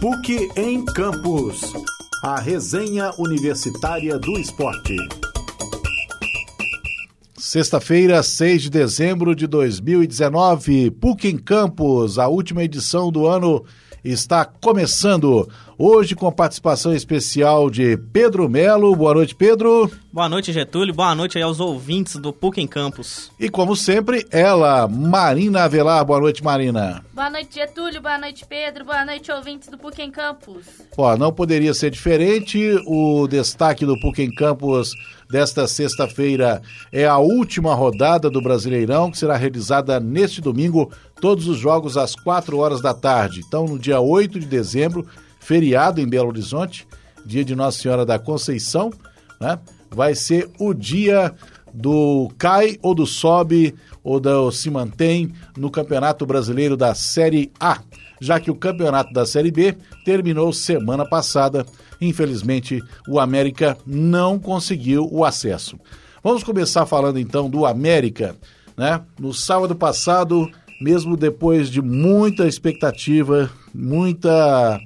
PUC em Campos. A resenha universitária do esporte. Sexta-feira, 6 de dezembro de 2019, PUC em Campos, a última edição do ano está começando. Hoje com participação especial de Pedro Melo. Boa noite, Pedro. Boa noite, Getúlio. Boa noite aí aos ouvintes do PUC em Campos. E como sempre, ela, Marina Avelar. Boa noite, Marina. Boa noite, Getúlio. Boa noite, Pedro. Boa noite, ouvintes do PUC em Campos. Ó, não poderia ser diferente. O destaque do PUC em Campos desta sexta-feira é a última rodada do Brasileirão, que será realizada neste domingo, todos os jogos às 4 horas da tarde. Então, no dia 8 de dezembro, feriado em Belo Horizonte, dia de Nossa Senhora da Conceição, né? Vai ser o dia do cai ou do sobe ou do se mantém no Campeonato Brasileiro da Série A, já que o Campeonato da Série B terminou semana passada. Infelizmente, o América não conseguiu o acesso. Vamos começar falando então do América, né? No sábado passado, mesmo depois de muita expectativa, muita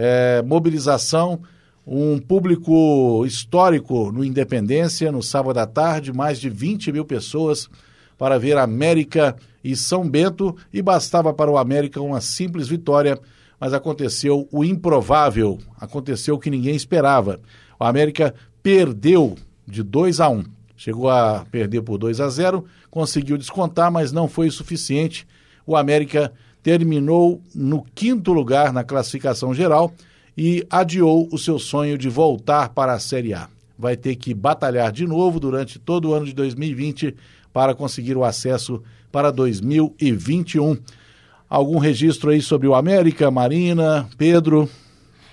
é, mobilização, um público histórico no Independência, no sábado à tarde, mais de 20 mil pessoas para ver América e São Bento, e bastava para o América uma simples vitória, mas aconteceu o improvável, aconteceu o que ninguém esperava. O América perdeu de 2 a 1. Um. Chegou a perder por 2 a 0, conseguiu descontar, mas não foi o suficiente. O América terminou no quinto lugar na classificação geral e adiou o seu sonho de voltar para a Série A. Vai ter que batalhar de novo durante todo o ano de 2020 para conseguir o acesso para 2021. Algum registro aí sobre o América, Marina, Pedro?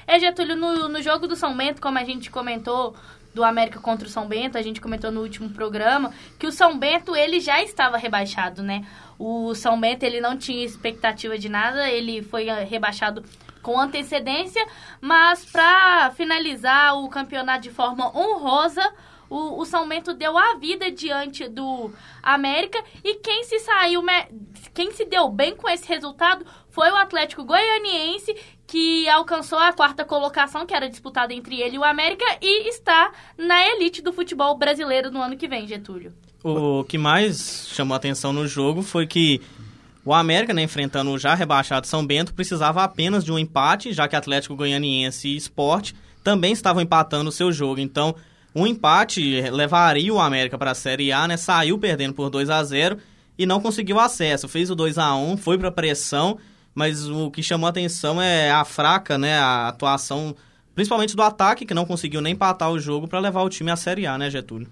É, Getúlio, no, no jogo do São Bento, como a gente comentou do América contra o São Bento, a gente comentou no último programa, que o São Bento ele já estava rebaixado, né? O São Bento ele não tinha expectativa de nada, ele foi eh, rebaixado com antecedência, mas para finalizar o campeonato de forma honrosa, o, o, São Bento deu a vida diante do América e quem se saiu, quem se deu bem com esse resultado foi o Atlético Goianiense, que alcançou a quarta colocação, que era disputada entre ele e o América, e está na elite do futebol brasileiro no ano que vem, Getúlio. O que mais chamou atenção no jogo foi que o América, né, enfrentando o já rebaixado São Bento, precisava apenas de um empate, já que Atlético Goianiense e Esporte também estavam empatando o seu jogo. Então, um empate levaria o América para a Série A, né? Saiu perdendo por 2 a 0 e não conseguiu acesso. Fez o 2 a 1 foi para pressão, mas o que chamou a atenção é a fraca, né? A atuação, principalmente do ataque, que não conseguiu nem empatar o jogo para levar o time à Série A, né, Getúlio?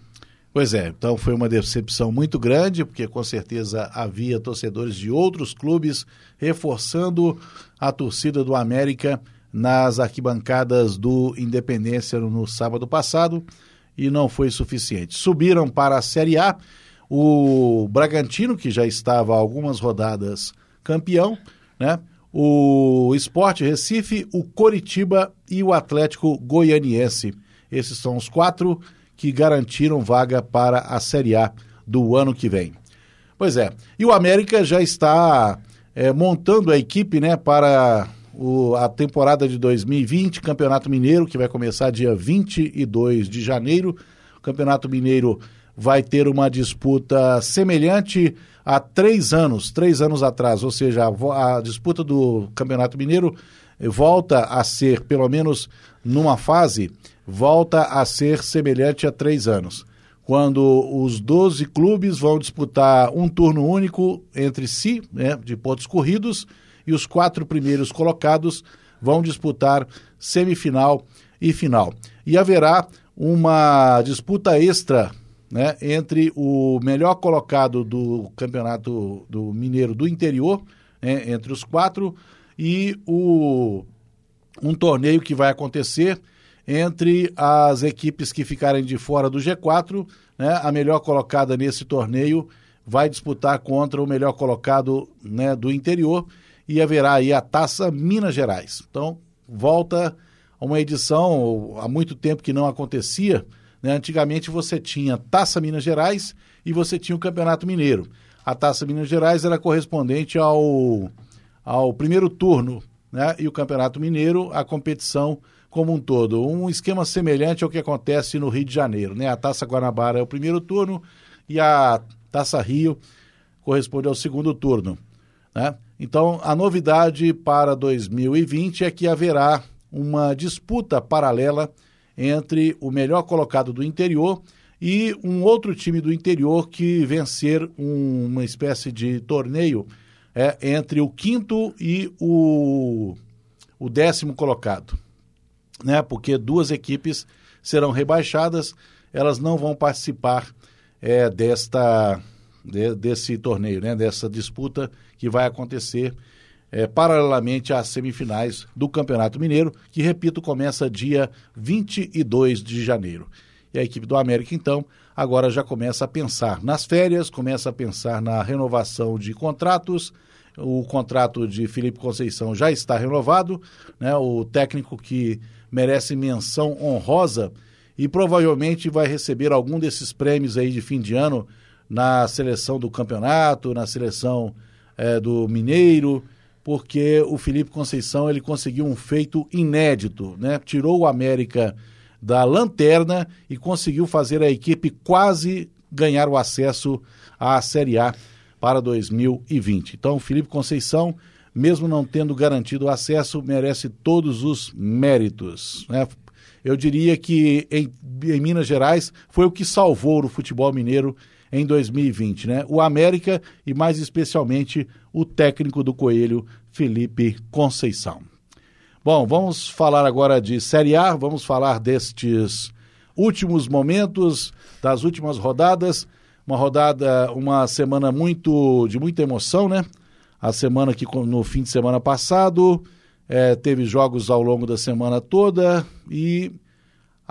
Pois é, então foi uma decepção muito grande, porque com certeza havia torcedores de outros clubes reforçando a torcida do América nas arquibancadas do Independência no sábado passado e não foi suficiente. Subiram para a Série A o Bragantino, que já estava algumas rodadas campeão, né? o Esporte Recife, o Coritiba e o Atlético Goianiense. Esses são os quatro que garantiram vaga para a Série A do ano que vem. Pois é, e o América já está é, montando a equipe né, para o, a temporada de 2020, Campeonato Mineiro, que vai começar dia 22 de janeiro. O Campeonato Mineiro vai ter uma disputa semelhante a três anos, três anos atrás, ou seja, a, a disputa do Campeonato Mineiro volta a ser, pelo menos numa fase, volta a ser semelhante a três anos. Quando os 12 clubes vão disputar um turno único entre si, né, de pontos corridos, e os quatro primeiros colocados vão disputar semifinal e final. E haverá uma disputa extra né, entre o melhor colocado do campeonato do Mineiro do interior, né, entre os quatro, e o, um torneio que vai acontecer entre as equipes que ficarem de fora do G4. Né, a melhor colocada nesse torneio vai disputar contra o melhor colocado né, do interior e haverá aí a Taça Minas Gerais. Então, volta a uma edição há muito tempo que não acontecia. Né? Antigamente você tinha Taça Minas Gerais e você tinha o Campeonato Mineiro. A Taça Minas Gerais era correspondente ao, ao primeiro turno né? e o Campeonato Mineiro, a competição como um todo. Um esquema semelhante ao que acontece no Rio de Janeiro. Né? A Taça Guanabara é o primeiro turno e a Taça Rio corresponde ao segundo turno. Né? Então, a novidade para 2020 é que haverá uma disputa paralela entre o melhor colocado do interior e um outro time do interior que vencer um, uma espécie de torneio é, entre o quinto e o, o décimo colocado. Né? Porque duas equipes serão rebaixadas, elas não vão participar é, desta, de, desse torneio, né? dessa disputa que vai acontecer é, paralelamente às semifinais do Campeonato Mineiro, que, repito, começa dia 22 de janeiro. E a equipe do América, então, agora já começa a pensar nas férias, começa a pensar na renovação de contratos. O contrato de Felipe Conceição já está renovado, né? o técnico que merece menção honrosa e provavelmente vai receber algum desses prêmios aí de fim de ano na seleção do campeonato, na seleção é, do Mineiro, porque o Felipe Conceição ele conseguiu um feito inédito, né? Tirou o América da lanterna e conseguiu fazer a equipe quase ganhar o acesso à Série A para 2020. Então, Felipe Conceição, mesmo não tendo garantido o acesso, merece todos os méritos. Né? Eu diria que em, em Minas Gerais foi o que salvou o futebol mineiro em 2020, né? O América e mais especialmente o técnico do Coelho, Felipe Conceição. Bom, vamos falar agora de Série A, vamos falar destes últimos momentos, das últimas rodadas. Uma rodada, uma semana muito de muita emoção, né? A semana que no fim de semana passado é, teve jogos ao longo da semana toda e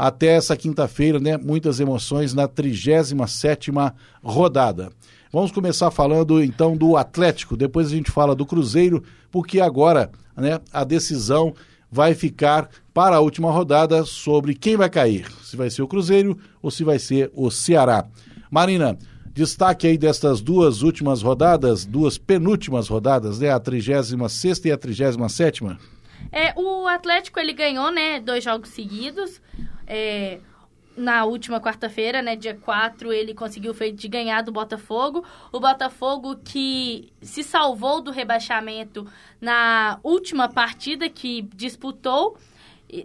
até essa quinta-feira, né? Muitas emoções na 37ª rodada. Vamos começar falando então do Atlético, depois a gente fala do Cruzeiro, porque agora, né, a decisão vai ficar para a última rodada sobre quem vai cair, se vai ser o Cruzeiro ou se vai ser o Ceará. Marina, destaque aí destas duas últimas rodadas, duas penúltimas rodadas, né, a 36ª e a 37ª. É, o Atlético ele ganhou, né, dois jogos seguidos. É, na última quarta-feira, né, dia 4, ele conseguiu feito de ganhar do Botafogo. O Botafogo que se salvou do rebaixamento na última partida que disputou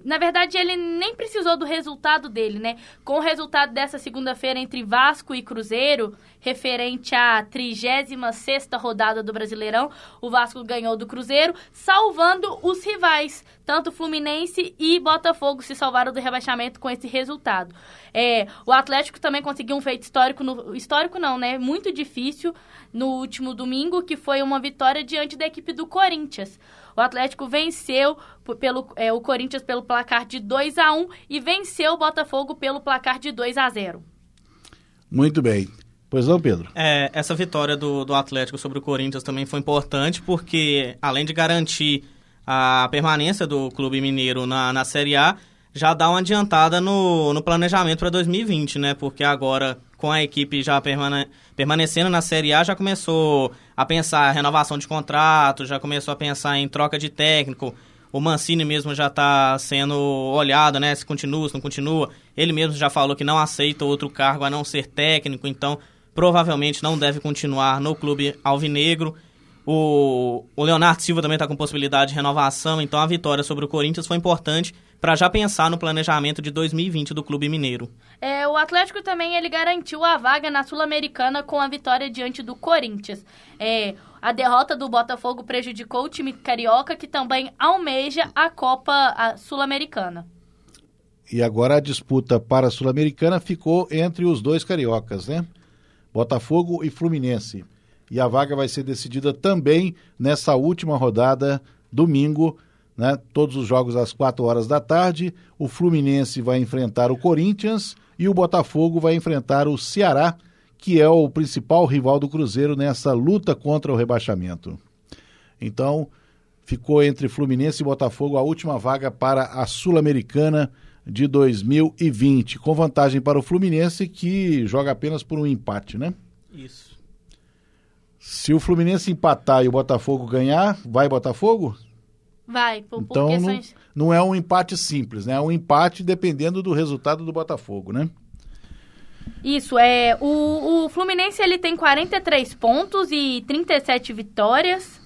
na verdade, ele nem precisou do resultado dele, né? Com o resultado dessa segunda-feira entre Vasco e Cruzeiro, referente à 36 rodada do Brasileirão, o Vasco ganhou do Cruzeiro, salvando os rivais. Tanto Fluminense e Botafogo se salvaram do rebaixamento com esse resultado. É, o Atlético também conseguiu um feito histórico, no, histórico não, né? Muito difícil no último domingo, que foi uma vitória diante da equipe do Corinthians. O Atlético venceu pelo, é, o Corinthians pelo placar de 2 a 1 e venceu o Botafogo pelo placar de 2 a 0 Muito bem. Pois não, Pedro? É, essa vitória do, do Atlético sobre o Corinthians também foi importante, porque além de garantir a permanência do Clube Mineiro na, na Série A, já dá uma adiantada no, no planejamento para 2020, né? Porque agora, com a equipe já permane permanecendo na Série A, já começou a pensar renovação de contrato, já começou a pensar em troca de técnico. O Mancini mesmo já está sendo olhado, né? Se continua, se não continua. Ele mesmo já falou que não aceita outro cargo a não ser técnico, então provavelmente não deve continuar no clube alvinegro. O, o Leonardo Silva também está com possibilidade de renovação, então a vitória sobre o Corinthians foi importante para já pensar no planejamento de 2020 do Clube Mineiro. É, o Atlético também ele garantiu a vaga na Sul-Americana com a vitória diante do Corinthians. É, a derrota do Botafogo prejudicou o time carioca, que também almeja a Copa Sul-Americana. E agora a disputa para a Sul-Americana ficou entre os dois cariocas, né? Botafogo e Fluminense e a vaga vai ser decidida também nessa última rodada, domingo, né? Todos os jogos às 4 horas da tarde. O Fluminense vai enfrentar o Corinthians e o Botafogo vai enfrentar o Ceará, que é o principal rival do Cruzeiro nessa luta contra o rebaixamento. Então, ficou entre Fluminense e Botafogo a última vaga para a Sul-Americana de 2020, com vantagem para o Fluminense, que joga apenas por um empate, né? Isso. Se o Fluminense empatar e o Botafogo ganhar, vai Botafogo? Vai, por, então por não, questões... não é um empate simples, né? É um empate dependendo do resultado do Botafogo, né? Isso, é. O, o Fluminense ele tem 43 pontos e 37 vitórias.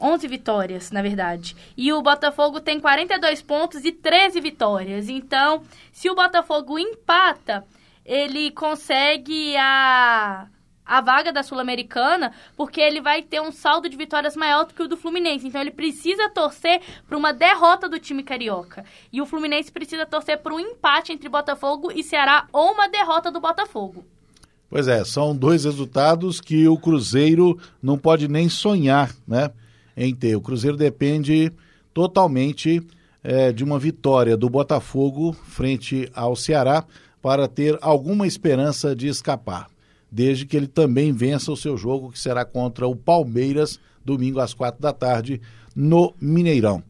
11 vitórias, na verdade. E o Botafogo tem 42 pontos e 13 vitórias. Então, se o Botafogo empata, ele consegue a a vaga da Sul-Americana, porque ele vai ter um saldo de vitórias maior do que o do Fluminense. Então ele precisa torcer para uma derrota do time carioca. E o Fluminense precisa torcer para um empate entre Botafogo e Ceará ou uma derrota do Botafogo. Pois é, são dois resultados que o Cruzeiro não pode nem sonhar, né, em ter. O Cruzeiro depende totalmente é, de uma vitória do Botafogo frente ao Ceará para ter alguma esperança de escapar desde que ele também vença o seu jogo, que será contra o Palmeiras, domingo às quatro da tarde, no Mineirão.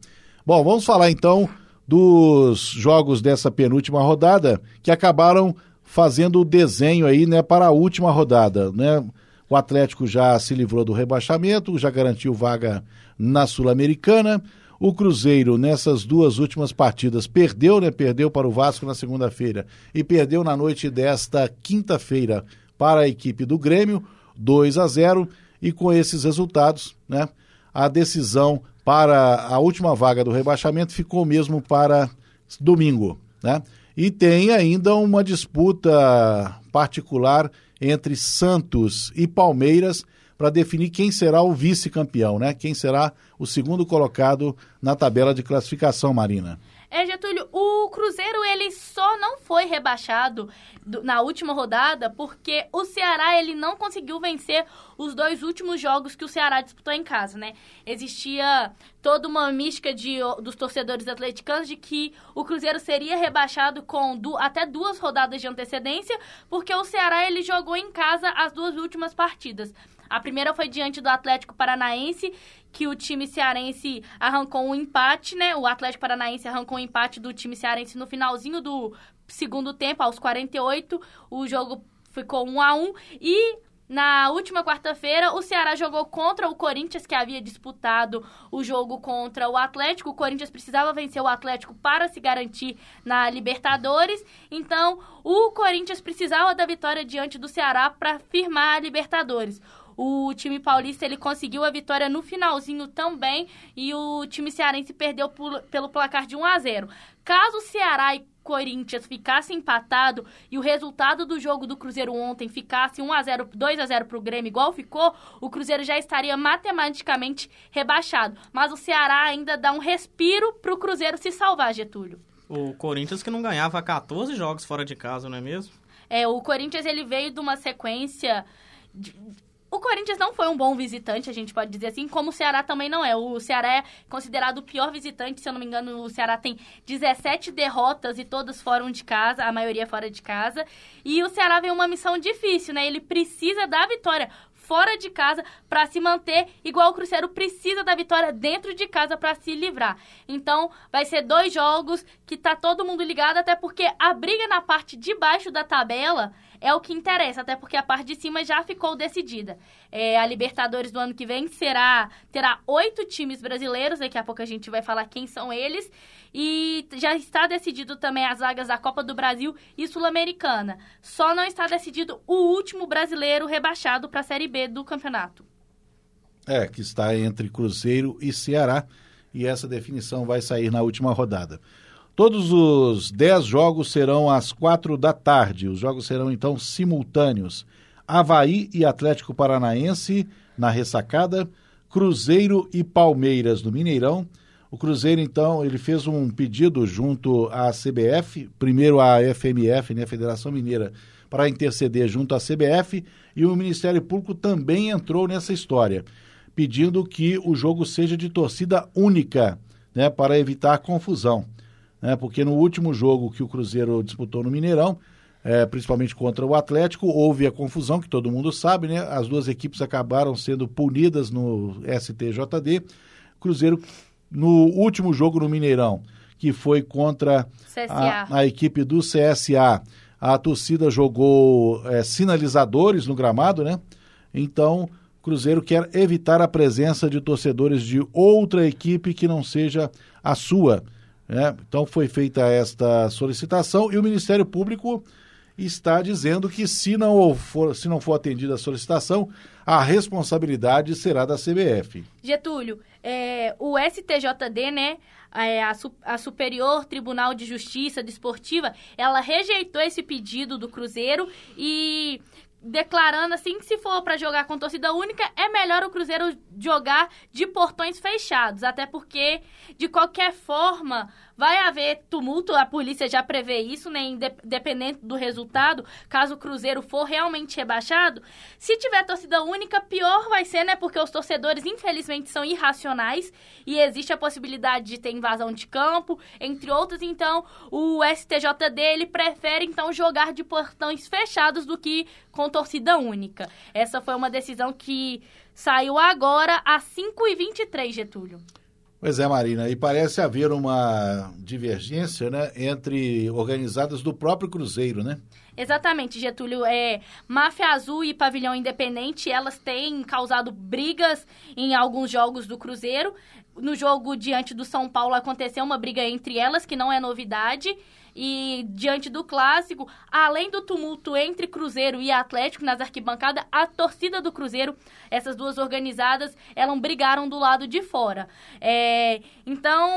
Bom, vamos falar então dos jogos dessa penúltima rodada, que acabaram fazendo o desenho aí, né, para a última rodada, né? O Atlético já se livrou do rebaixamento, já garantiu vaga na Sul-Americana. O Cruzeiro, nessas duas últimas partidas, perdeu, né? Perdeu para o Vasco na segunda-feira e perdeu na noite desta quinta-feira para a equipe do Grêmio, 2 a 0, e com esses resultados, né, a decisão para a última vaga do rebaixamento ficou mesmo para domingo, né? E tem ainda uma disputa particular entre Santos e Palmeiras para definir quem será o vice-campeão, né? Quem será o segundo colocado na tabela de classificação, Marina. É, Getúlio, o Cruzeiro ele só não foi rebaixado do, na última rodada porque o Ceará ele não conseguiu vencer os dois últimos jogos que o Ceará disputou em casa, né? Existia toda uma mística de, dos torcedores atleticanos de que o Cruzeiro seria rebaixado com du, até duas rodadas de antecedência porque o Ceará ele jogou em casa as duas últimas partidas. A primeira foi diante do Atlético Paranaense, que o time cearense arrancou um empate, né? O Atlético Paranaense arrancou um empate do time cearense no finalzinho do segundo tempo, aos 48. O jogo ficou 1 a 1 e na última quarta-feira, o Ceará jogou contra o Corinthians, que havia disputado o jogo contra o Atlético. O Corinthians precisava vencer o Atlético para se garantir na Libertadores. Então, o Corinthians precisava da vitória diante do Ceará para firmar a Libertadores. O time paulista ele conseguiu a vitória no finalzinho também e o time cearense perdeu por, pelo placar de 1 a 0. Caso o Ceará e Corinthians ficasse empatado e o resultado do jogo do Cruzeiro ontem ficasse 1 a 0, 2 a 0 para o Grêmio igual ficou, o Cruzeiro já estaria matematicamente rebaixado. Mas o Ceará ainda dá um respiro para o Cruzeiro se salvar, Getúlio. O Corinthians que não ganhava 14 jogos fora de casa, não é mesmo? É, o Corinthians ele veio de uma sequência de, o Corinthians não foi um bom visitante, a gente pode dizer assim, como o Ceará também não é. O Ceará é considerado o pior visitante, se eu não me engano, o Ceará tem 17 derrotas e todas fora de casa, a maioria fora de casa. E o Ceará vem uma missão difícil, né? Ele precisa da vitória fora de casa para se manter, igual o Cruzeiro precisa da vitória dentro de casa para se livrar. Então, vai ser dois jogos que tá todo mundo ligado, até porque a briga na parte de baixo da tabela é o que interessa, até porque a parte de cima já ficou decidida. É, a Libertadores do ano que vem será terá oito times brasileiros, daqui a pouco a gente vai falar quem são eles. E já está decidido também as vagas da Copa do Brasil e Sul-Americana. Só não está decidido o último brasileiro rebaixado para a Série B do campeonato. É, que está entre Cruzeiro e Ceará. E essa definição vai sair na última rodada. Todos os 10 jogos serão às quatro da tarde. Os jogos serão então simultâneos. Havaí e Atlético Paranaense na ressacada, Cruzeiro e Palmeiras no Mineirão. O Cruzeiro, então, ele fez um pedido junto à CBF, primeiro à FMF, né, Federação Mineira, para interceder junto à CBF, e o Ministério Público também entrou nessa história, pedindo que o jogo seja de torcida única, né, para evitar confusão né? porque no último jogo que o Cruzeiro disputou no Mineirão, é, principalmente contra o Atlético, houve a confusão, que todo mundo sabe, né? As duas equipes acabaram sendo punidas no STJD. Cruzeiro, no último jogo no Mineirão, que foi contra a, a, equipe do CSA, a torcida jogou é, sinalizadores no gramado, né? Então, Cruzeiro quer evitar a presença de torcedores de outra equipe que não seja a sua. Né? Então foi feita esta solicitação e o Ministério Público está dizendo que se não for, se não for atendida a solicitação, a responsabilidade será da CBF. Getúlio, é, o STJD, né, é, a, a, Superior Tribunal de Justiça Desportiva, ela rejeitou esse pedido do Cruzeiro e declarando assim que se for para jogar com torcida única, é melhor o Cruzeiro jogar de portões fechados, até porque de qualquer forma vai haver tumulto, a polícia já prevê isso, né, independente do resultado, caso o Cruzeiro for realmente rebaixado, se tiver torcida única, pior vai ser, né, porque os torcedores infelizmente são irracionais e existe a possibilidade de ter invasão de campo, entre outros, então o STJD ele prefere então jogar de portões fechados do que com torcida única. Essa foi uma decisão que saiu agora às 5h23, Getúlio. Pois é, Marina, e parece haver uma divergência né, entre organizadas do próprio Cruzeiro, né? Exatamente, Getúlio. É, Máfia Azul e Pavilhão Independente, elas têm causado brigas em alguns jogos do Cruzeiro. No jogo diante do São Paulo aconteceu uma briga entre elas, que não é novidade. E diante do clássico, além do tumulto entre Cruzeiro e Atlético nas arquibancadas, a torcida do Cruzeiro, essas duas organizadas, elas brigaram do lado de fora. É, então,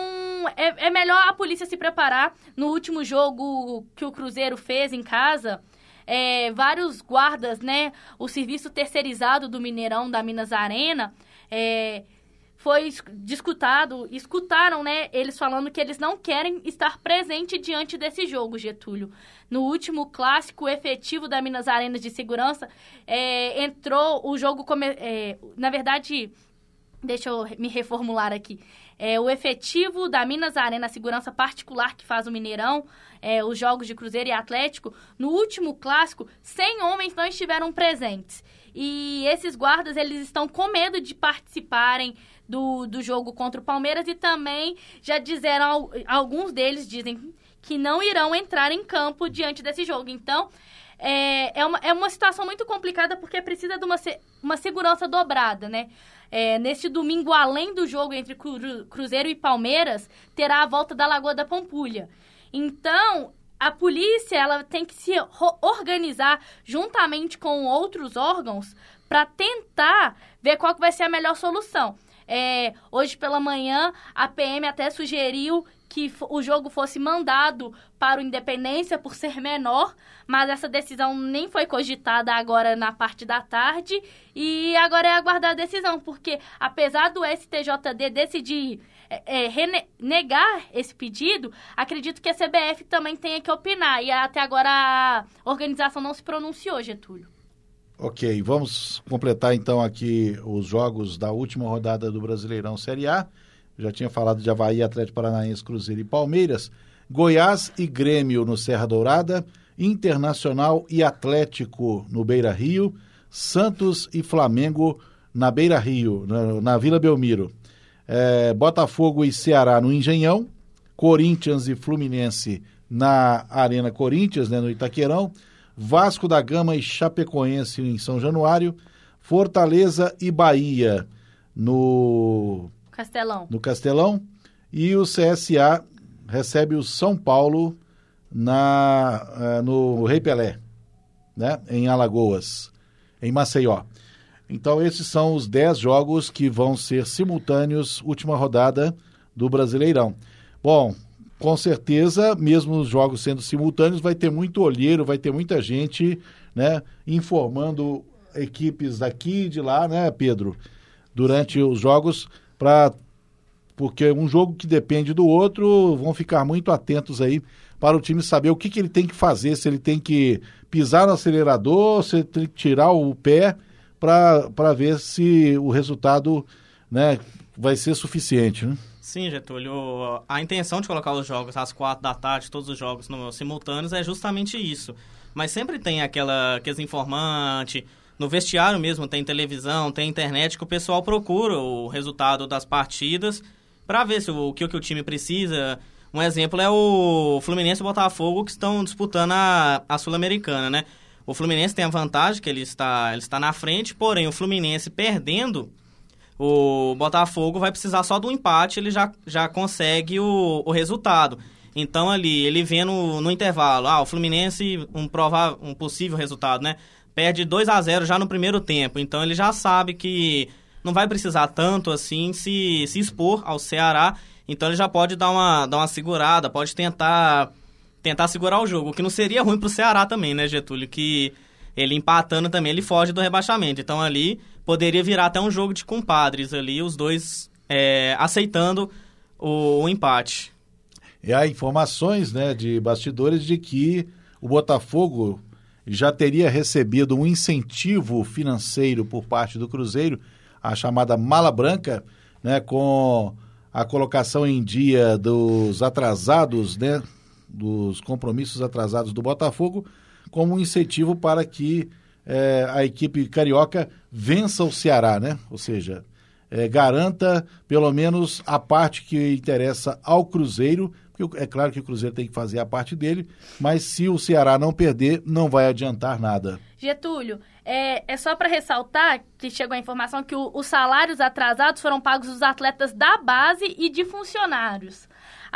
é, é melhor a polícia se preparar. No último jogo que o Cruzeiro fez em casa, é, vários guardas, né? O serviço terceirizado do Mineirão da Minas Arena. É, foi discutado, escutaram, né, eles falando que eles não querem estar presente diante desse jogo, Getúlio. No último clássico efetivo da Minas Arenas de Segurança, é, entrou o jogo, come, é, na verdade, deixa eu me reformular aqui, é, o efetivo da Minas Arena Segurança Particular que faz o Mineirão, é, os jogos de Cruzeiro e Atlético, no último clássico, 100 homens não estiveram presentes. E esses guardas, eles estão com medo de participarem do, do jogo contra o Palmeiras e também já disseram, alguns deles dizem que não irão entrar em campo diante desse jogo. Então, é, é, uma, é uma situação muito complicada porque precisa de uma, uma segurança dobrada, né? É, neste domingo, além do jogo entre Cruzeiro e Palmeiras, terá a volta da Lagoa da Pampulha. Então, a polícia ela tem que se organizar juntamente com outros órgãos para tentar ver qual que vai ser a melhor solução. É, hoje pela manhã, a PM até sugeriu que o jogo fosse mandado para o Independência por ser menor, mas essa decisão nem foi cogitada agora na parte da tarde e agora é aguardar a decisão, porque apesar do STJD decidir é, é, negar esse pedido, acredito que a CBF também tenha que opinar e até agora a organização não se pronunciou, Getúlio. Ok, vamos completar então aqui os jogos da última rodada do Brasileirão Série A. Já tinha falado de Havaí, Atlético Paranaense, Cruzeiro e Palmeiras. Goiás e Grêmio no Serra Dourada. Internacional e Atlético no Beira Rio. Santos e Flamengo na Beira Rio, na, na Vila Belmiro. É, Botafogo e Ceará no Engenhão. Corinthians e Fluminense na Arena Corinthians, né, no Itaquerão. Vasco da Gama e Chapecoense em São Januário, Fortaleza e Bahia no Castelão. No Castelão e o CSA recebe o São Paulo na uh, no Rei Pelé, né, em Alagoas, em Maceió. Então esses são os 10 jogos que vão ser simultâneos última rodada do Brasileirão. Bom, com certeza, mesmo os jogos sendo simultâneos, vai ter muito olheiro, vai ter muita gente, né, informando equipes daqui e de lá, né, Pedro, durante os jogos, para porque um jogo que depende do outro, vão ficar muito atentos aí para o time saber o que, que ele tem que fazer, se ele tem que pisar no acelerador, se ele tem que tirar o pé para ver se o resultado né, vai ser suficiente. Né? Sim, Getúlio. A intenção de colocar os jogos às quatro da tarde, todos os jogos no, simultâneos, é justamente isso. Mas sempre tem aquela, aqueles informantes. No vestiário mesmo tem televisão, tem internet, que o pessoal procura o resultado das partidas para ver se o, o que, o que o time precisa. Um exemplo é o Fluminense e o Botafogo que estão disputando a, a Sul-Americana, né? O Fluminense tem a vantagem que ele está, ele está na frente, porém o Fluminense perdendo, o Botafogo vai precisar só do empate, ele já, já consegue o, o resultado. Então ali, ele vendo no, no intervalo, ah, o Fluminense, um, provável, um possível resultado, né? Perde 2 a 0 já no primeiro tempo. Então ele já sabe que não vai precisar tanto assim se, se expor ao Ceará. Então ele já pode dar uma, dar uma segurada, pode tentar tentar segurar o jogo, o que não seria ruim pro Ceará também, né, Getúlio? Que ele empatando também, ele foge do rebaixamento. Então ali poderia virar até um jogo de compadres ali, os dois é, aceitando o, o, empate. E há informações né, de bastidores de que o Botafogo já teria recebido um incentivo financeiro por parte do Cruzeiro, a chamada mala branca, né, com a colocação em dia dos atrasados, né, dos compromissos atrasados do Botafogo como um incentivo para que é, a equipe carioca vença o Ceará, né? Ou seja, é, garanta pelo menos a parte que interessa ao Cruzeiro, porque é claro que o Cruzeiro tem que fazer a parte dele, mas se o Ceará não perder, não vai adiantar nada. Getúlio, é, é só para ressaltar que chegou a informação que o, os salários atrasados foram pagos dos atletas da base e de funcionários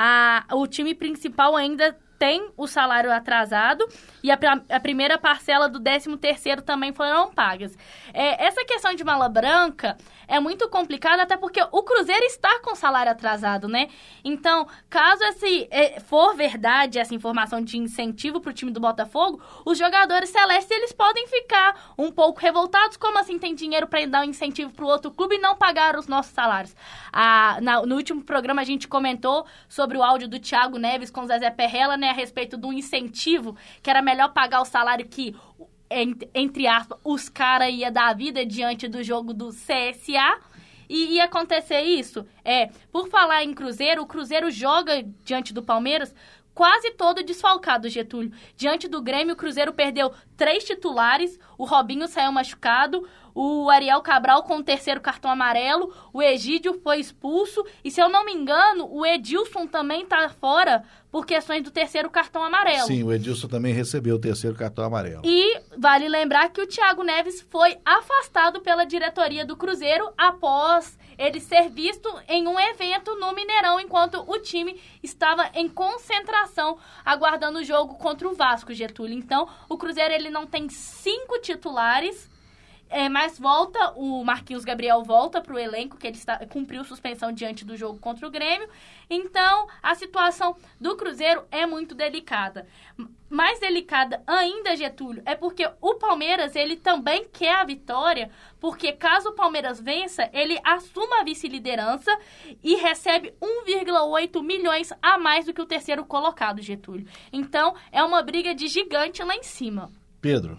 a, o time principal ainda tem o salário atrasado e a, a primeira parcela do 13 terceiro também foram pagas. É, essa questão de mala branca é muito complicada, até porque o Cruzeiro está com salário atrasado, né? Então, caso esse é, for verdade essa informação de incentivo para o time do Botafogo, os jogadores celestes eles podem ficar um pouco revoltados, como assim tem dinheiro para dar um incentivo para o outro clube e não pagar os nossos salários. Ah, na, no último programa a gente comentou sobre o áudio do Thiago Neves com o Zezé Perrella, né? A respeito do incentivo, que era melhor pagar o salário que, entre aspas, os caras ia dar a vida diante do jogo do CSA. E ia acontecer isso. É, por falar em Cruzeiro, o Cruzeiro joga diante do Palmeiras quase todo desfalcado, Getúlio. Diante do Grêmio, o Cruzeiro perdeu três titulares, o Robinho saiu machucado, o Ariel Cabral com o terceiro cartão amarelo, o Egídio foi expulso e, se eu não me engano, o Edilson também está fora por questões do terceiro cartão amarelo. Sim, o Edilson também recebeu o terceiro cartão amarelo. E vale lembrar que o Thiago Neves foi afastado pela diretoria do Cruzeiro após ele ser visto em um evento no Mineirão, enquanto o time estava em concentração aguardando o jogo contra o Vasco, Getúlio. Então, o Cruzeiro ele não tem cinco titulares é, mas volta, o Marquinhos Gabriel volta para o elenco, que ele está, cumpriu suspensão diante do jogo contra o Grêmio. Então, a situação do Cruzeiro é muito delicada. Mais delicada ainda, Getúlio, é porque o Palmeiras, ele também quer a vitória, porque caso o Palmeiras vença, ele assuma a vice-liderança e recebe 1,8 milhões a mais do que o terceiro colocado, Getúlio. Então, é uma briga de gigante lá em cima. Pedro.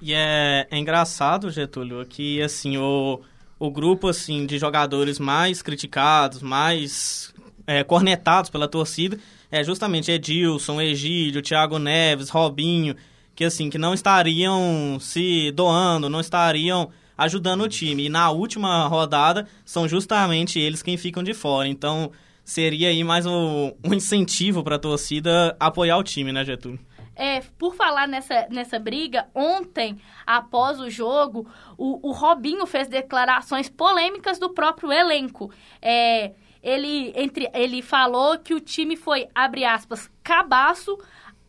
E é, é engraçado, Getúlio, que assim, o, o grupo assim de jogadores mais criticados, mais é, cornetados pela torcida, é justamente Edilson, Egídio, Thiago Neves, Robinho, que assim, que não estariam se doando, não estariam ajudando o time. E na última rodada são justamente eles quem ficam de fora. Então, seria aí mais um, um incentivo para a torcida apoiar o time, né, Getúlio? É, por falar nessa, nessa briga, ontem, após o jogo, o, o Robinho fez declarações polêmicas do próprio elenco. É, ele, entre, ele falou que o time foi, abre aspas, cabaço,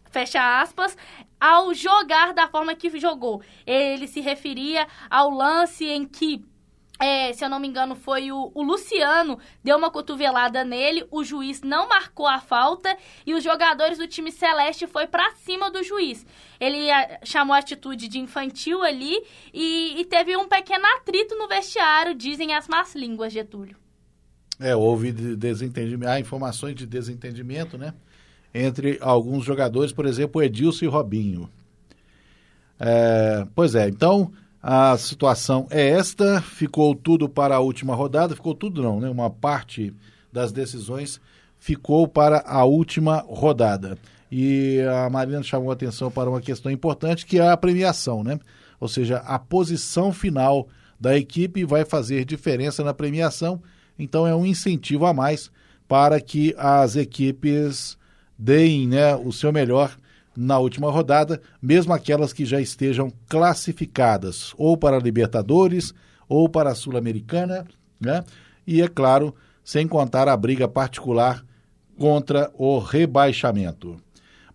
fecha aspas, ao jogar da forma que jogou. Ele se referia ao lance em que é, se eu não me engano, foi o, o, Luciano, deu uma cotovelada nele, o juiz não marcou a falta e os jogadores do time celeste foi para cima do juiz. Ele a, é, chamou a atitude de infantil ali e, e, teve um pequeno atrito no vestiário, dizem as más línguas, Getúlio. É, houve desentendimento, há informações de desentendimento, né? Entre alguns jogadores, por exemplo, Edilson e Robinho. É, pois é, então a situação é esta, ficou tudo para a última rodada, ficou tudo não, né? Uma parte das decisões ficou para a última rodada. E a Marina chamou a atenção para uma questão importante, que é a premiação, né? Ou seja, a posição final da equipe vai fazer diferença na premiação, então é um incentivo a mais para que as equipes deem né, o seu melhor na última rodada, mesmo aquelas que já estejam classificadas, ou para a Libertadores, ou para a Sul-Americana, né? E é claro, sem contar a briga particular contra o rebaixamento.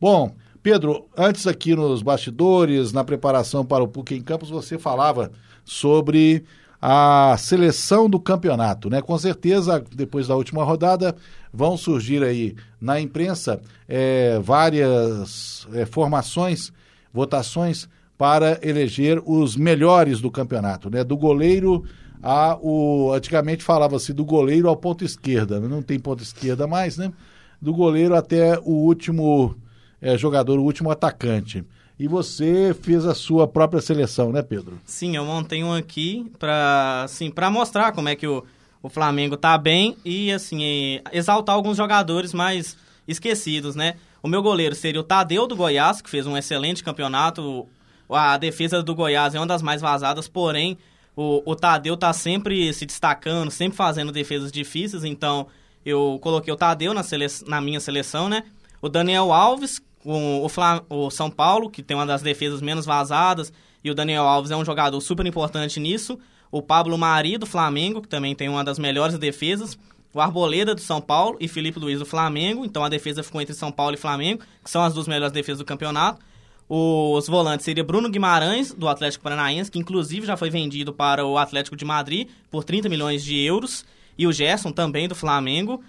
Bom, Pedro, antes aqui nos bastidores, na preparação para o PUC em Campos, você falava sobre a seleção do campeonato, né? Com certeza, depois da última rodada, vão surgir aí na imprensa é, várias é, formações, votações para eleger os melhores do campeonato, né? Do goleiro a o antigamente falava-se do goleiro ao ponto esquerda, né? não tem ponto esquerda mais, né? Do goleiro até o último é, jogador, o último atacante. E você fez a sua própria seleção, né, Pedro? Sim, eu montei um aqui para assim, para mostrar como é que o, o Flamengo tá bem e assim, exaltar alguns jogadores mais esquecidos, né? O meu goleiro seria o Tadeu do Goiás, que fez um excelente campeonato. A defesa do Goiás é uma das mais vazadas, porém, o, o Tadeu tá sempre se destacando, sempre fazendo defesas difíceis, então eu coloquei o Tadeu na, sele... na minha seleção, né? O Daniel Alves, o, o, São Paulo, que tem uma das defesas menos vazadas, e o Daniel Alves é um jogador super importante nisso. O Pablo Mari, do Flamengo, que também tem uma das melhores defesas. O Arboleda, do São Paulo, e Felipe Luiz, do Flamengo. Então a defesa ficou entre São Paulo e Flamengo, que são as duas melhores defesas do campeonato. Os volantes seria Bruno Guimarães, do Atlético Paranaense, que inclusive já foi vendido para o Atlético de Madrid por 30 milhões de euros. E o Gerson, também do Flamengo.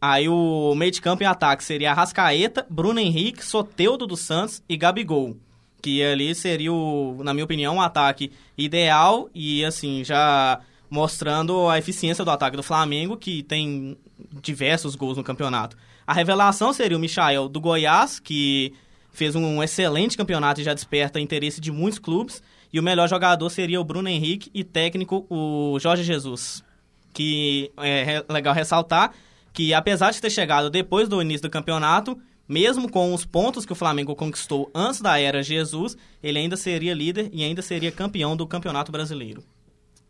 Aí o meio de campo e ataque seria Arrascaeta, Bruno Henrique, Soteudo dos Santos e Gabigol. Que ali seria, o, na minha opinião, um ataque ideal e, assim, já mostrando a eficiência do ataque do Flamengo, que tem diversos gols no campeonato. A revelação seria o Michael do Goiás, que fez um excelente campeonato e já desperta interesse de muitos clubes. E o melhor jogador seria o Bruno Henrique e técnico o Jorge Jesus. Que é legal ressaltar que apesar de ter chegado depois do início do campeonato, mesmo com os pontos que o Flamengo conquistou antes da era Jesus, ele ainda seria líder e ainda seria campeão do Campeonato Brasileiro.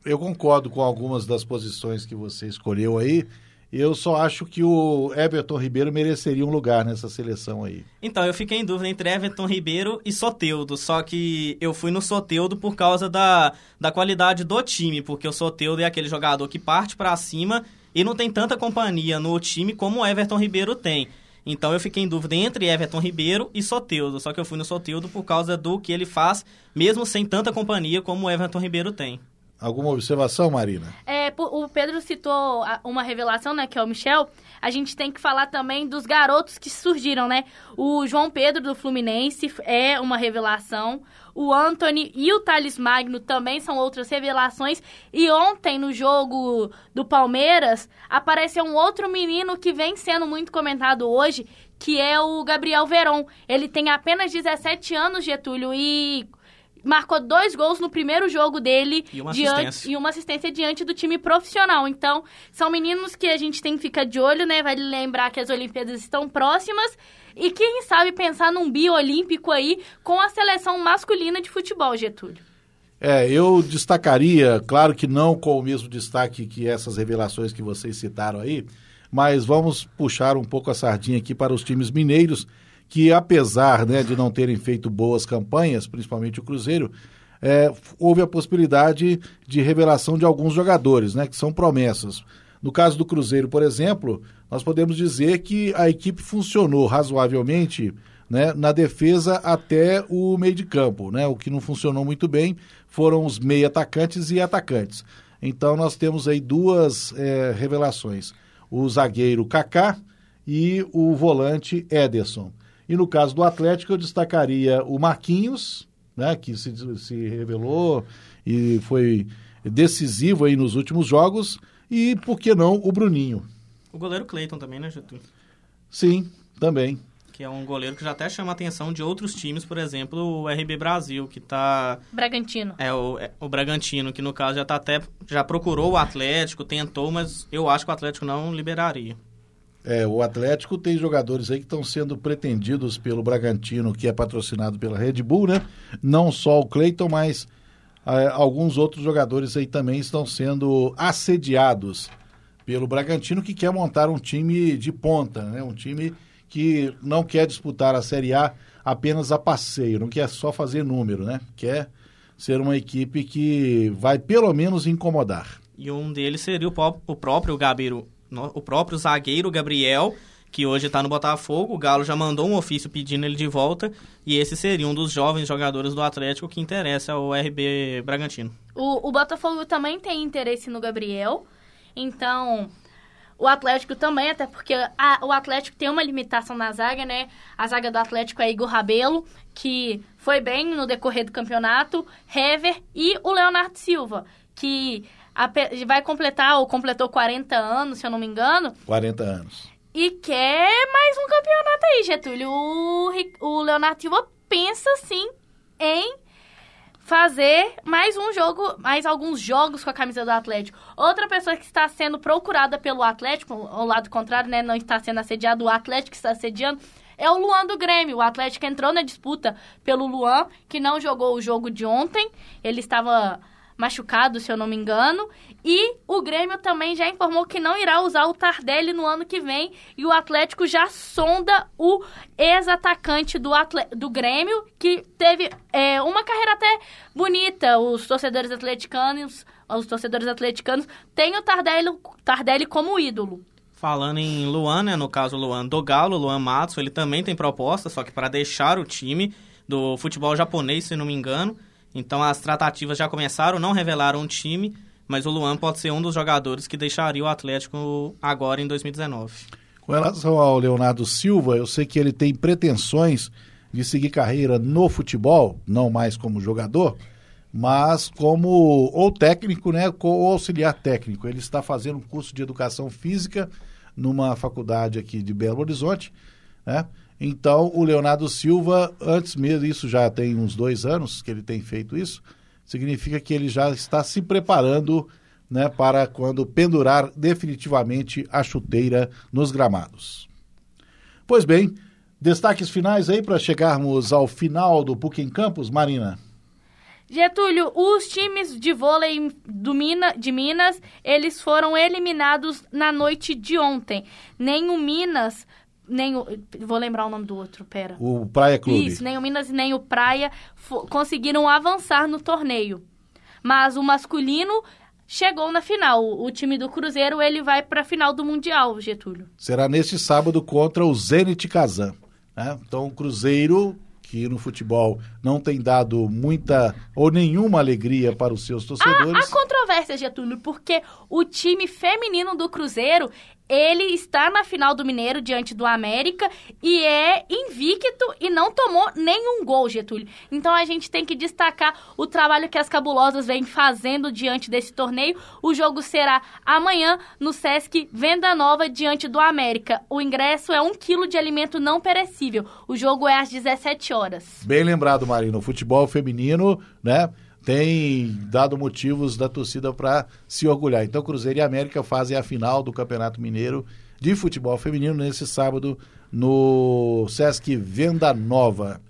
Eu concordo com algumas das posições que você escolheu aí. Eu só acho que o Everton Ribeiro mereceria um lugar nessa seleção aí. Então, eu fiquei em dúvida entre Everton Ribeiro e Soteudo, só que eu fui no Soteudo por causa da, da qualidade do time, porque o Soteudo é aquele jogador que parte para cima e não tem tanta companhia no time como o Everton Ribeiro tem. Então eu fiquei em dúvida entre Everton Ribeiro e Soteudo. Só que eu fui no Soteudo por causa do que ele faz, mesmo sem tanta companhia como o Everton Ribeiro tem. Alguma observação, Marina? É, o Pedro citou uma revelação, né, que é o Michel. A gente tem que falar também dos garotos que surgiram, né? O João Pedro do Fluminense é uma revelação. O Anthony e o Thales Magno também são outras revelações. E ontem, no jogo do Palmeiras, apareceu um outro menino que vem sendo muito comentado hoje, que é o Gabriel Veron. Ele tem apenas 17 anos, Getúlio, e marcou dois gols no primeiro jogo dele e uma, diante, assistência. e uma assistência diante do time profissional. Então, são meninos que a gente tem que ficar de olho, né? Vale lembrar que as Olimpíadas estão próximas e quem sabe pensar num biolímpico aí com a seleção masculina de futebol, Getúlio. É, eu destacaria, claro que não com o mesmo destaque que essas revelações que vocês citaram aí, mas vamos puxar um pouco a sardinha aqui para os times mineiros que apesar né, de não terem feito boas campanhas, principalmente o Cruzeiro, é, houve a possibilidade de revelação de alguns jogadores, né, que são promessas. No caso do Cruzeiro, por exemplo, nós podemos dizer que a equipe funcionou razoavelmente né, na defesa até o meio de campo. Né? O que não funcionou muito bem foram os meio atacantes e atacantes. Então nós temos aí duas é, revelações: o zagueiro Kaká e o volante Ederson. E no caso do Atlético, eu destacaria o Marquinhos, né, que se, se revelou e foi decisivo aí nos últimos jogos, e, por que não, o Bruninho. O goleiro Cleiton também, né, Getúlio? Sim, também. Que é um goleiro que já até chama a atenção de outros times, por exemplo, o RB Brasil, que tá... Bragantino. É, o, é, o Bragantino, que no caso já tá até... Já procurou o Atlético, tentou, mas eu acho que o Atlético não liberaria. É, o Atlético tem jogadores aí que estão sendo pretendidos pelo Bragantino, que é patrocinado pela Red Bull, né? Não só o Cleiton, mas é, alguns outros jogadores aí também estão sendo assediados pelo Bragantino, que quer montar um time de ponta, né? Um time que não quer disputar a Série A apenas a passeio, não quer só fazer número, né? Quer ser uma equipe que vai pelo menos incomodar. E um deles seria o, o próprio Gabiru, o próprio zagueiro Gabriel, que hoje está no Botafogo. O Galo já mandou um ofício pedindo ele de volta. E esse seria um dos jovens jogadores do Atlético que interessa ao RB Bragantino. O, o Botafogo também tem interesse no Gabriel. Então, o Atlético também, até porque a, o Atlético tem uma limitação na zaga, né? A zaga do Atlético é Igor Rabelo, que foi bem no decorrer do campeonato, Hever e o Leonardo Silva, que vai completar, ou completou 40 anos, se eu não me engano. 40 anos. E quer mais um campeonato aí, Getúlio. O, o Leonardo Silva pensa, sim, em fazer mais um jogo, mais alguns jogos com a camisa do Atlético. Outra pessoa que está sendo procurada pelo Atlético, ao lado contrário, né, não está sendo assediado, o Atlético está assediando, é o Luan do Grêmio. O Atlético entrou na disputa pelo Luan, que não jogou o jogo de ontem. Ele estava machucado, se eu não me engano. E o Grêmio também já informou que não irá usar o Tardelli no ano que vem. E o Atlético já sonda o ex-atacante do, do Grêmio, que teve é, uma carreira até bonita. Os torcedores atleticanos, os torcedores atleticanos têm o Tardelli, Tardelli como ídolo. Falando em Luan, né, no caso Luan do Galo, Luan Matos, ele também tem proposta, só que para deixar o time do futebol japonês, se não me engano. Então as tratativas já começaram, não revelaram um time, mas o Luan pode ser um dos jogadores que deixaria o Atlético agora em 2019. Com relação ao Leonardo Silva, eu sei que ele tem pretensões de seguir carreira no futebol, não mais como jogador, mas como ou técnico, né, ou auxiliar técnico. Ele está fazendo um curso de educação física numa faculdade aqui de Belo Horizonte, né? Então, o Leonardo Silva, antes mesmo, isso já tem uns dois anos que ele tem feito isso, significa que ele já está se preparando né, para quando pendurar definitivamente a chuteira nos gramados. Pois bem, destaques finais aí para chegarmos ao final do PUC em Campos, Marina. Getúlio, os times de vôlei Mina, de Minas, eles foram eliminados na noite de ontem. Nem o Minas nem o, vou lembrar o nome do outro, pera. O Praia Clube. Isso, nem o Minas nem o Praia conseguiram avançar no torneio. Mas o masculino chegou na final. O, time do Cruzeiro, ele vai para a final do Mundial, Getúlio. Será neste sábado contra o Zenit Kazan. Né? Então, o Cruzeiro, que no futebol não tem dado muita ou nenhuma alegria para os seus torcedores. Há, há controvérsia, Getúlio, porque o time feminino do Cruzeiro, ele está na final do Mineiro diante do América e é invicto e não tomou nenhum gol, Getúlio. Então a gente tem que destacar o trabalho que as cabulosas vêm fazendo diante desse torneio. O jogo será amanhã no Sesc Venda Nova diante do América. O ingresso é um quilo de alimento não perecível. O jogo é às 17 horas. Bem lembrado, Marino. O futebol feminino, né? tem dado motivos da torcida para se orgulhar. Então, Cruzeiro e América fazem a final do Campeonato Mineiro de Futebol Feminino nesse sábado no Sesc Venda Nova.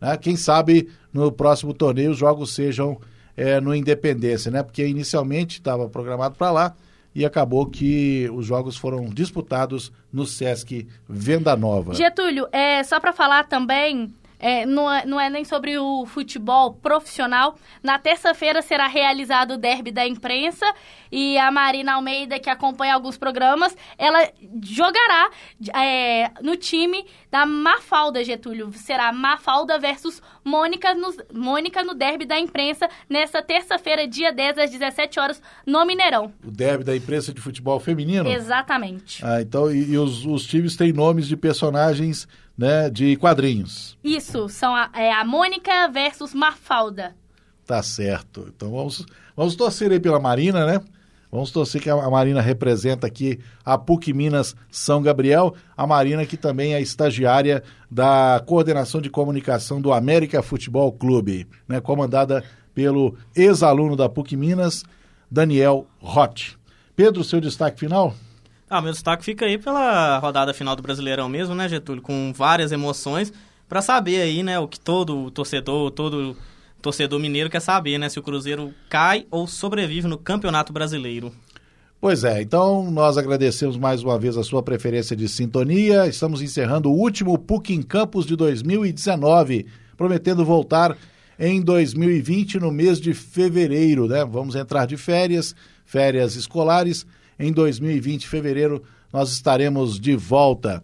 Né? Quem sabe no próximo torneio os jogos sejam é, no Independência, né? Porque inicialmente estava programado para lá e acabou que os jogos foram disputados no Sesc Venda Nova. Getúlio, é, só para falar também é, não, é, não é nem sobre o futebol profissional. Na terça-feira será realizado o derby da imprensa e a Marina Almeida, que acompanha alguns programas, ela jogará é, no time da Mafalda, Getúlio. Será Mafalda versus Mônica no, Mônica no derby da imprensa nesta terça-feira, dia 10, às 17 horas, no Mineirão. O derby da imprensa de futebol feminino? Exatamente. Ah, então, e, e os, os times têm nomes de personagens né, de quadrinhos. Isso, são a, é a Mônica versus Mafalda. Tá certo. Então vamos, vamos torcer aí pela Marina, né? Vamos torcer que a Marina representa aqui a PUC Minas São Gabriel, a Marina que também é estagiária da coordenação de comunicação do América Futebol Clube, né, comandada pelo ex-aluno da PUC Minas, Daniel Roth. Pedro, seu destaque final? Ah, meu destaque fica aí pela rodada final do Brasileirão mesmo, né, Getúlio? Com várias emoções, para saber aí, né, o que todo torcedor, todo torcedor mineiro quer saber, né, se o Cruzeiro cai ou sobrevive no Campeonato Brasileiro. Pois é, então nós agradecemos mais uma vez a sua preferência de sintonia. Estamos encerrando o último PUC em Campus de 2019, prometendo voltar em 2020 no mês de fevereiro, né? Vamos entrar de férias, férias escolares. Em 2020, fevereiro, nós estaremos de volta.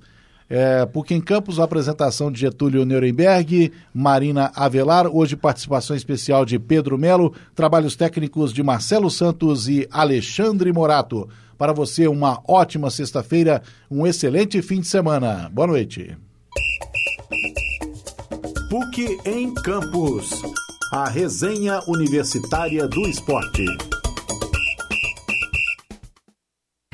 É, PUC em Campos, apresentação de Getúlio Nuremberg, Marina Avelar, hoje participação especial de Pedro Melo, trabalhos técnicos de Marcelo Santos e Alexandre Morato. Para você, uma ótima sexta-feira, um excelente fim de semana. Boa noite. PUC em Campos, a resenha universitária do esporte.